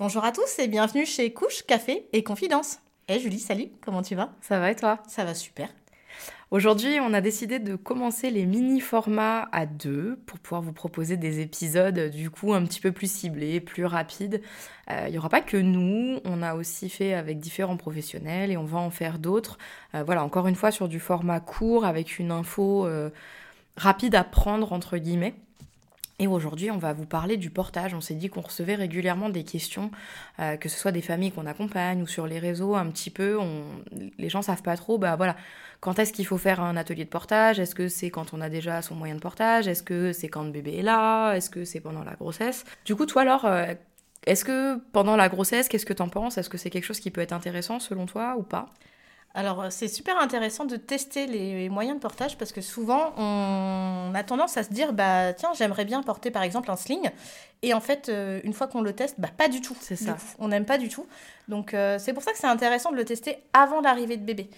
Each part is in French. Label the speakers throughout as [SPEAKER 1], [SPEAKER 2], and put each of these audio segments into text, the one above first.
[SPEAKER 1] Bonjour à tous et bienvenue chez Couche, Café et Confidence. Eh Julie, salut, comment tu vas?
[SPEAKER 2] Ça va et toi?
[SPEAKER 1] Ça va super.
[SPEAKER 2] Aujourd'hui, on a décidé de commencer les mini-formats à deux pour pouvoir vous proposer des épisodes du coup un petit peu plus ciblés, plus rapides. Euh, il n'y aura pas que nous, on a aussi fait avec différents professionnels et on va en faire d'autres. Euh, voilà, encore une fois sur du format court avec une info euh, rapide à prendre entre guillemets. Et aujourd'hui, on va vous parler du portage. On s'est dit qu'on recevait régulièrement des questions, euh, que ce soit des familles qu'on accompagne ou sur les réseaux, un petit peu. Les gens savent pas trop, bah voilà, quand est-ce qu'il faut faire un atelier de portage? Est-ce que c'est quand on a déjà son moyen de portage? Est-ce que c'est quand le bébé est là? Est-ce que c'est pendant la grossesse? Du coup, toi alors, euh, est-ce que pendant la grossesse, qu'est-ce que t'en penses? Est-ce que c'est quelque chose qui peut être intéressant selon toi ou pas?
[SPEAKER 1] Alors, euh, c'est super intéressant de tester les moyens de portage parce que souvent, on a tendance à se dire, bah tiens, j'aimerais bien porter par exemple un sling. Et en fait, euh, une fois qu'on le teste, bah pas du tout.
[SPEAKER 2] C'est ça.
[SPEAKER 1] on n'aime pas du tout. Donc, euh, c'est pour ça que c'est intéressant de le tester avant l'arrivée de bébé.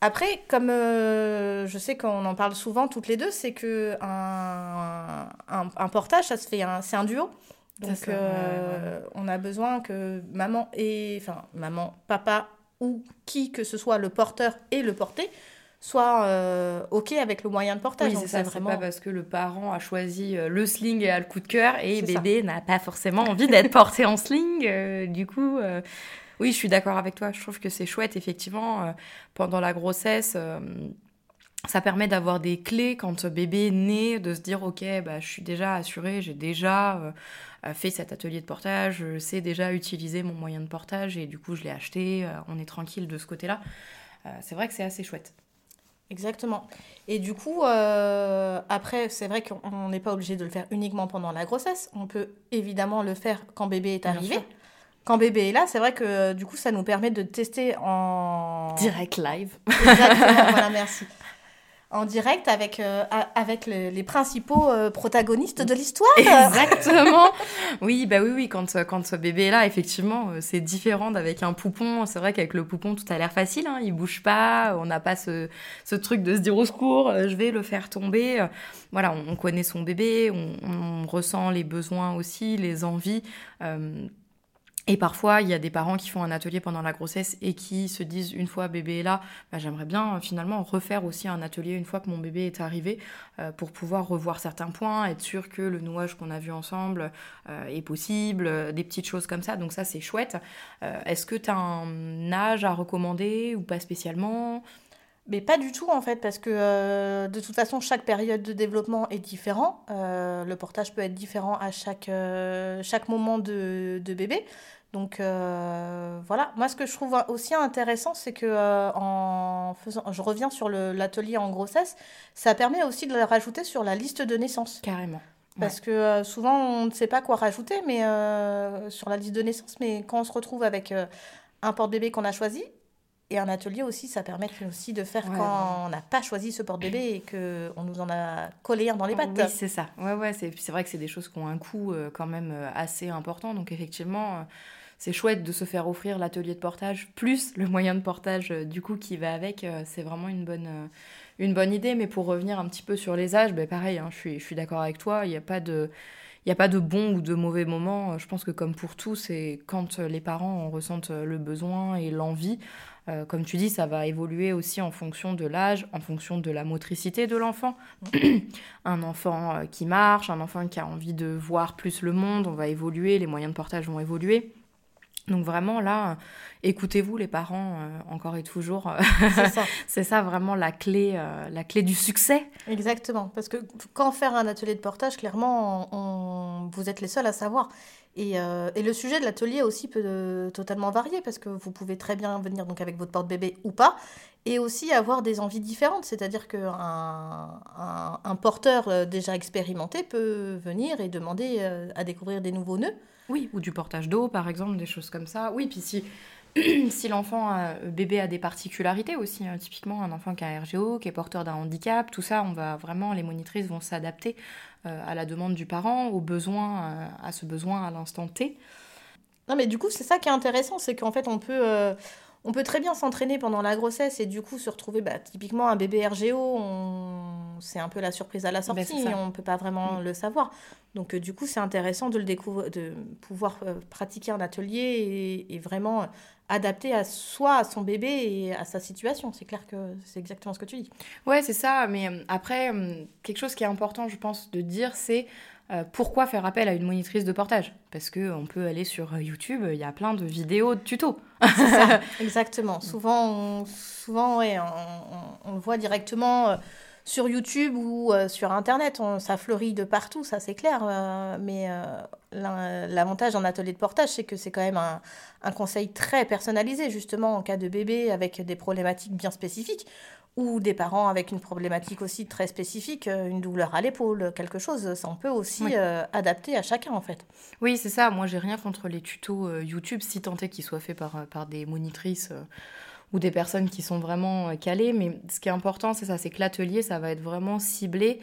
[SPEAKER 1] Après, comme je sais qu'on en parle souvent toutes les deux, c'est que un, un, portage, ça se fait, c'est un duo. Donc, on a besoin que maman et, enfin, maman, papa ou qui que ce soit le porteur et le porté soit euh, ok avec le moyen de portage.
[SPEAKER 2] Oui, c'est ça, vraiment... pas parce que le parent a choisi euh, le sling et a le coup de cœur et bébé n'a pas forcément envie d'être porté en sling. Euh, du coup, oui, je suis d'accord avec toi. Je trouve que c'est chouette, effectivement, pendant la grossesse. Ça permet d'avoir des clés quand bébé est né, de se dire ok, bah, je suis déjà assurée, j'ai déjà fait cet atelier de portage, je sais déjà utiliser mon moyen de portage et du coup je l'ai acheté, euh, on est tranquille de ce côté-là. Euh, c'est vrai que c'est assez chouette.
[SPEAKER 1] Exactement. Et du coup, euh, après, c'est vrai qu'on n'est pas obligé de le faire uniquement pendant la grossesse. On peut évidemment le faire quand bébé est arrivé. Quand bébé est là, c'est vrai que du coup, ça nous permet de tester en...
[SPEAKER 2] Direct live.
[SPEAKER 1] Exactement, voilà, merci en direct avec, euh, avec les, principaux euh, protagonistes de l'histoire.
[SPEAKER 2] Exactement. oui, bah oui, oui, quand, quand ce bébé est là, effectivement, euh, c'est différent d'avec un poupon. C'est vrai qu'avec le poupon, tout a l'air facile, hein, il bouge pas, on n'a pas ce, ce, truc de se dire au secours, je vais le faire tomber. Voilà, on, connaît son bébé, on, on, ressent les besoins aussi, les envies. Et parfois, il y a des parents qui font un atelier pendant la grossesse et qui se disent une fois bébé est là, bah, j'aimerais bien euh, finalement refaire aussi un atelier une fois que mon bébé est arrivé euh, pour pouvoir revoir certains points, être sûr que le nouage qu'on a vu ensemble euh, est possible, des petites choses comme ça. Donc ça, c'est chouette. Est-ce que tu un âge à recommander ou pas spécialement?
[SPEAKER 1] Mais pas du tout en fait, parce que de toute façon, chaque période de développement est différent. le portage peut être différent à chaque, chaque moment de, de bébé. Donc euh, voilà, moi ce que je trouve aussi intéressant, c'est que euh, en faisant, je reviens sur l'atelier en grossesse, ça permet aussi de le rajouter sur la liste de naissance.
[SPEAKER 2] Carrément.
[SPEAKER 1] Parce que euh, souvent on ne sait pas quoi rajouter, mais sur la liste de naissance, mais quand on se retrouve avec un porte-bébé qu'on a choisi, et un atelier aussi, ça permet aussi de faire quand on n'a pas choisi ce porte-bébé et qu'on nous en a collé un dans les pattes.
[SPEAKER 2] Oui, c'est ça. Ouais, ouais, c'est vrai que c'est des choses qui ont un coût quand même assez important. Donc effectivement, c'est chouette de se faire offrir l'atelier de portage plus le moyen de portage euh, du coup qui va avec. Euh, c'est vraiment une bonne, euh, une bonne idée. Mais pour revenir un petit peu sur les âges, ben pareil, hein, je suis, je suis d'accord avec toi. Il n'y a pas de il n'y a pas de bon ou de mauvais moment. Je pense que comme pour tout, c'est quand les parents en ressentent le besoin et l'envie. Comme tu dis, ça va évoluer aussi en fonction de l'âge, en fonction de la motricité de l'enfant. un enfant qui marche, un enfant qui a envie de voir plus le monde, on va évoluer, les moyens de portage vont évoluer. Donc vraiment là, écoutez-vous les parents euh, encore et toujours. Euh, c'est ça. vraiment la clé, euh, la clé du succès.
[SPEAKER 1] Exactement, parce que quand faire un atelier de portage, clairement, on, vous êtes les seuls à savoir. Et, et le sujet de l'atelier aussi peut totalement varier parce que vous pouvez très bien venir donc avec votre porte-bébé ou pas, et aussi avoir des envies différentes. C'est-à-dire qu'un un, un, porteur déjà expérimenté peut venir et demander à découvrir des nouveaux nœuds.
[SPEAKER 2] Oui, ou du portage d'eau, par exemple, des choses comme ça. Oui, puis si si l'enfant bébé a des particularités aussi, hein, typiquement un enfant qui a un RGO, qui est porteur d'un handicap, tout ça, on va vraiment, les monitrices vont s'adapter à la demande du parent, au besoin, à ce besoin à l'instant T.
[SPEAKER 1] Non, mais du coup, c'est ça qui est intéressant, c'est qu'en fait, on peut, on peut très bien s'entraîner pendant la grossesse et du coup se retrouver, bah, typiquement un bébé RGO, c'est un peu la surprise à la sortie, on ne peut pas vraiment mm. le savoir. Donc euh, du coup c'est intéressant de, le découvrir, de pouvoir euh, pratiquer un atelier et, vraiment adapter à soi, à son bébé et à sa situation. C'est clair que c'est exactement ce que tu dis.
[SPEAKER 2] Ouais, c'est ça. Mais euh, après, quelque chose qui est important, je pense, de dire, c'est euh, pourquoi faire appel à une monitrice de portage? Parce qu'on peut aller sur euh, YouTube, il y a plein de vidéos de tutos.
[SPEAKER 1] ça, exactement. Souvent, on, souvent ouais, on, le voit directement euh, sur YouTube ou sur Internet. ça fleurit de partout, ça c'est clair. mais l'avantage en atelier de portage, c'est que c'est quand même un, un conseil très personnalisé, justement, en cas de bébé avec des problématiques bien spécifiques ou des parents avec une problématique aussi très spécifique, euh, une douleur à l'épaule, quelque chose, ça on peut aussi euh, adapter à chacun en fait.
[SPEAKER 2] Oui, c'est ça. Moi, j'ai rien contre les tutos euh, YouTube, si tant est qu'ils soient faits par, par des monitrices ou des personnes qui sont vraiment calées. Mais ce qui est important, c'est ça, c'est que l'atelier, ça va être vraiment ciblé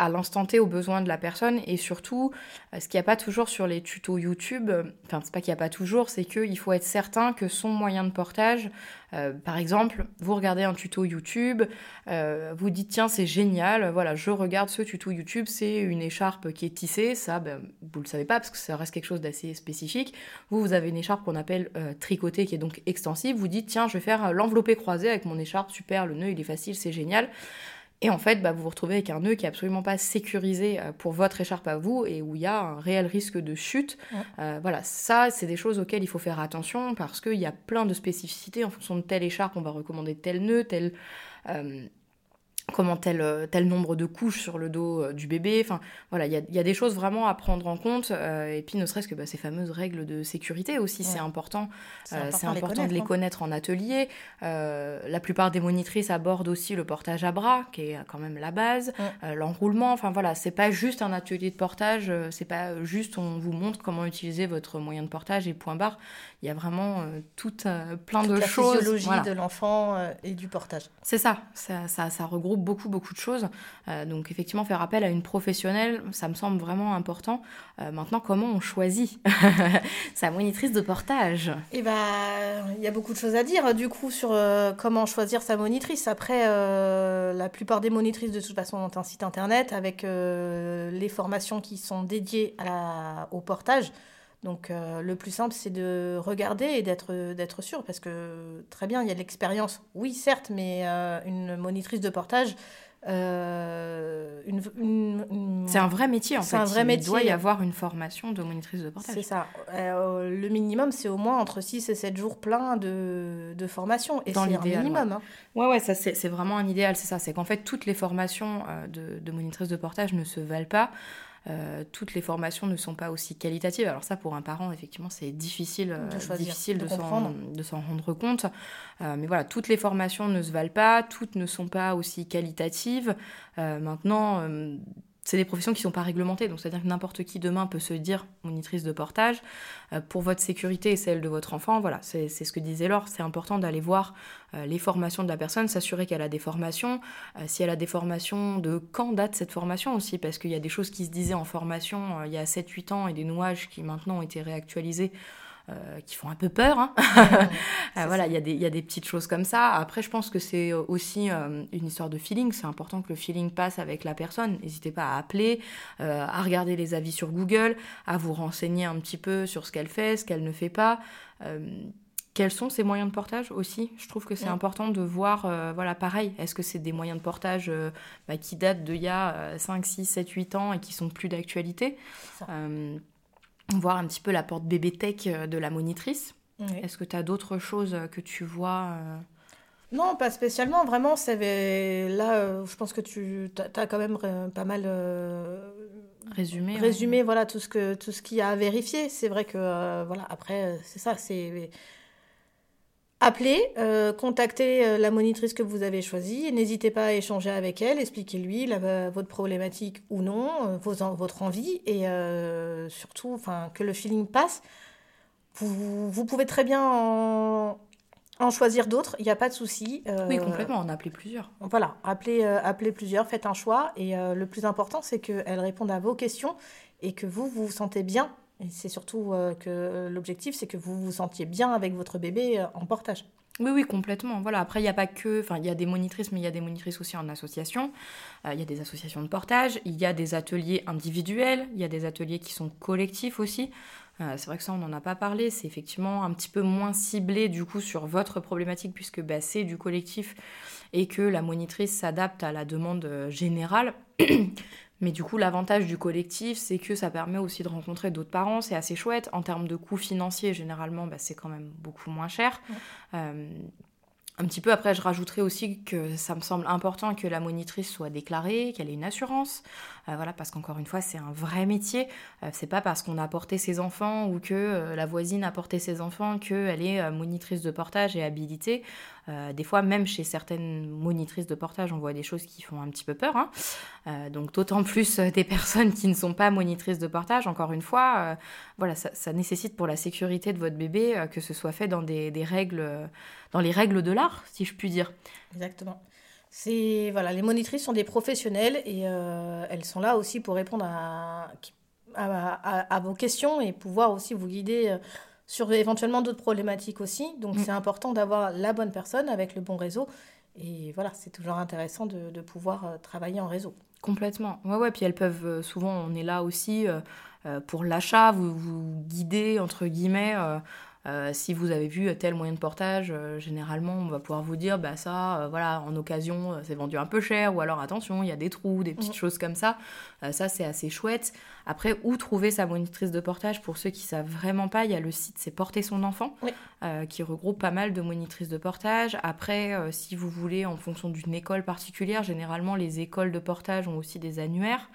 [SPEAKER 2] à l'instant T aux besoins de la personne et surtout euh, ce qu'il n'y a pas toujours sur les tutos YouTube, euh, enfin c'est pas qu'il n'y a pas toujours, c'est qu'il faut être certain que son moyen de portage, euh, par exemple, vous regardez un tuto YouTube, vous dites tiens c'est génial, voilà je regarde ce tuto YouTube, c'est une écharpe qui est tissée, ça ben, vous le savez pas parce que ça reste quelque chose d'assez spécifique. Vous vous avez une écharpe qu'on appelle tricotée qui est donc extensive, vous dites tiens je vais faire l'enveloppé croisé avec mon écharpe, super, le nœud il est facile, c'est génial. Et en fait, bah, vous vous retrouvez avec un nœud qui est absolument pas sécurisé euh, pour votre écharpe à vous et où il y a un réel risque de chute. Euh, voilà, ça, c'est des choses auxquelles il faut faire attention parce qu'il y a plein de spécificités en fonction de telle écharpe, on va recommander tel nœud, tel. Euh, comment tel, euh, tel nombre de couches sur le dos euh, du bébé. Enfin, voilà, il y a, des choses vraiment à prendre en compte. Euh, et puis, ne serait-ce que bah, ces fameuses règles de sécurité aussi, c'est important. C'est important, de les hein. connaître en atelier. la plupart des monitrices abordent aussi le portage à bras, qui est quand même la base, l'enroulement. Enfin, voilà, c'est pas juste un atelier de portage, c'est pas juste on vous montre comment utiliser votre moyen de portage et point barre. Il y a vraiment tout plein de
[SPEAKER 1] la
[SPEAKER 2] choses.
[SPEAKER 1] La physiologie de l'enfant et du portage.
[SPEAKER 2] C'est ça, ça, ça, ça regroupe beaucoup, beaucoup de choses. Euh, donc effectivement, faire appel à une professionnelle, ça me semble vraiment important. Euh, maintenant, comment on choisit sa monitrice de portage?
[SPEAKER 1] Eh ben, il y a beaucoup de choses à dire du coup sur euh, comment choisir sa monitrice. Après, la plupart des monitrices de toute façon ont un site internet avec les formations qui sont dédiées au portage. Donc le plus simple, c'est de regarder et d'être, d'être sûr, parce que très bien, il y a de l'expérience, oui certes, mais une monitrice de portage,
[SPEAKER 2] euh, une, c'est un vrai métier en fait. Un vrai métier. Il doit y avoir une formation de monitrice de portage.
[SPEAKER 1] C'est ça. Euh, le minimum, c'est au moins entre 6 et 7 jours pleins de, de formation. Et c'est un minimum.
[SPEAKER 2] Hein. Ouais, ouais, ça c'est vraiment un idéal, c'est ça. C'est qu'en fait, toutes les formations euh, de, de monitrice de portage ne se valent pas. Euh, toutes les formations ne sont pas aussi qualitatives. Alors ça, pour un parent, effectivement, c'est difficile, de, difficile de, s'en rendre compte. Euh, mais voilà, toutes les formations ne se valent pas, toutes ne sont pas aussi qualitatives. Euh, maintenant, c'est des professions qui ne sont pas réglementées, donc c'est-à-dire que n'importe qui demain peut se dire monitrice de portage. Euh, pour votre sécurité et celle de votre enfant, voilà, c'est ce que disait Laure, c'est important d'aller voir euh, les formations de la personne, s'assurer qu'elle a des formations, euh, si elle a des formations, de quand date cette formation aussi, parce qu'il y a des choses qui se disaient en formation il y a 7-8 ans et des nouages qui maintenant ont été réactualisés euh, qui font un peu peur. Hein. Euh, voilà, il y, y, a des petites choses comme ça. Après, je pense que c'est aussi euh, une histoire de feeling. C'est important que le feeling passe avec la personne. N'hésitez pas à appeler, à regarder les avis sur Google, à vous renseigner un petit peu sur ce qu'elle fait, ce qu'elle ne fait pas. quels sont ses moyens de portage aussi? Je trouve que c'est important de voir, voilà, pareil, est-ce que c'est des moyens de portage bah, qui datent d'il y a 5, 6, 7, 8 ans et qui sont plus d'actualité? Voir un petit peu la porte bébé tech euh, de la monitrice. Est-ce que tu as d'autres choses euh, que tu vois euh
[SPEAKER 1] Non, pas spécialement. Vraiment, c'est là, je pense que tu as quand même pas mal
[SPEAKER 2] résumé,
[SPEAKER 1] résumé voilà, tout ce que tout ce qu'il y a à vérifier. C'est vrai que, voilà, après, c'est ça, c'est Appelez, euh, contactez euh, la monitrice que vous avez choisie, n'hésitez pas à échanger avec elle, expliquez-lui votre problématique ou non, euh, votre envie, et surtout que le feeling passe. vous, vous pouvez très bien en, en choisir d'autres, il n'y a pas de souci.
[SPEAKER 2] Euh, oui, complètement, en appeler plusieurs.
[SPEAKER 1] Voilà, appelez, euh, plusieurs, faites un choix. Et le plus important, c'est qu'elles répondent à vos questions et que vous, vous vous sentez bien. C'est surtout que l'objectif, c'est que vous vous sentiez bien avec votre bébé en portage.
[SPEAKER 2] Oui, oui, complètement. Voilà. Après, il n'y a pas que. Enfin, il y a des monitrices, mais il y a des monitrices aussi en association. Il y a des associations de portage. Il y a des ateliers individuels. Il y a des ateliers qui sont collectifs aussi. Euh, c'est vrai que ça, on n'en a pas parlé. C'est effectivement un petit peu moins ciblé du coup sur votre problématique puisque bah, c'est du collectif et que la monitrice s'adapte à la demande euh, générale. Mais du coup, l'avantage du collectif, c'est que ça permet aussi de rencontrer d'autres parents. C'est assez chouette. En termes de coûts financiers, généralement, bah, c'est quand même beaucoup moins cher. Euh, un petit peu après, je rajouterai aussi que ça me semble important que la monitrice soit déclarée, qu'elle ait une assurance, euh, voilà, parce qu'encore une fois, c'est un vrai métier. Euh, c'est pas parce qu'on a porté ses enfants ou que euh, la voisine a porté ses enfants qu'elle est monitrice de portage et habilitée. des fois, même chez certaines monitrices de portage, on voit des choses qui font un petit peu peur. Hein. donc, d'autant plus des personnes qui ne sont pas monitrices de portage. Encore une fois, voilà, ça, nécessite pour la sécurité de votre bébé que ce soit fait dans des règles dans les règles de l'art, si je puis dire.
[SPEAKER 1] Exactement. C'est voilà, les monitrices sont des professionnelles et euh, elles sont là aussi pour répondre à, à, vos questions et pouvoir aussi vous guider euh, sur éventuellement d'autres problématiques aussi. Donc mm. c'est important d'avoir la bonne personne avec le bon réseau. Et voilà, c'est toujours intéressant de, de, pouvoir euh, travailler en réseau.
[SPEAKER 2] Complètement. Ouais, ouais. Puis elles peuvent souvent, on est là aussi pour l'achat, vous, vous guider entre guillemets euh, si vous avez vu tel moyen de portage, euh, généralement, on va pouvoir vous dire, bah ça, euh, voilà, en occasion, c'est vendu un peu cher, ou alors attention, il y a des trous, des petites mm. choses comme ça. ça, c'est assez chouette. Après, où trouver sa monitrice de portage Pour ceux qui savent vraiment pas, il y a le site, c'est Porter son enfant, qui regroupe pas mal de monitrices de portage. Après, si vous voulez, en fonction d'une école particulière, généralement, les écoles de portage ont aussi des annuaires.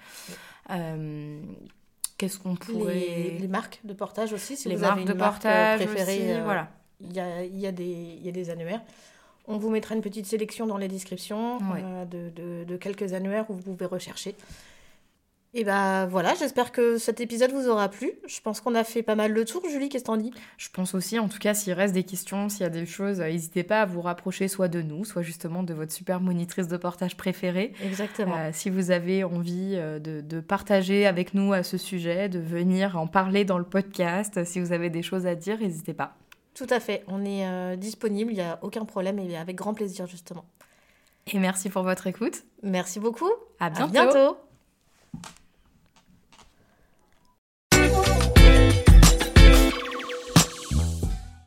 [SPEAKER 2] Qu'est-ce qu'on pourrait...
[SPEAKER 1] Les, marques de portage aussi, si
[SPEAKER 2] les
[SPEAKER 1] vous
[SPEAKER 2] marques
[SPEAKER 1] avez
[SPEAKER 2] une de marque portage préférée.
[SPEAKER 1] Euh, voilà. Il y a, y, a des, y a des annuaires. On vous mettra une petite sélection dans les descriptions euh, de, de, de, quelques annuaires où vous pouvez rechercher. Et ben voilà, j'espère que cet épisode vous aura plu. Je pense qu'on a fait pas mal le tour. Julie, qu'est-ce que t'en dis?
[SPEAKER 2] Je pense aussi, en tout cas, s'il reste des questions, s'il y a des choses, euh, n'hésitez pas à vous rapprocher soit de nous, soit justement de votre super monitrice de portage préférée.
[SPEAKER 1] Exactement. Euh,
[SPEAKER 2] si vous avez envie euh, de, partager avec nous à ce sujet, de venir en parler dans le podcast, si vous avez des choses à dire, n'hésitez pas.
[SPEAKER 1] Tout à fait, on est disponible, il n'y a aucun problème et avec grand plaisir justement.
[SPEAKER 2] Et merci pour votre écoute.
[SPEAKER 1] Merci beaucoup.
[SPEAKER 2] À bientôt.
[SPEAKER 1] À bientôt.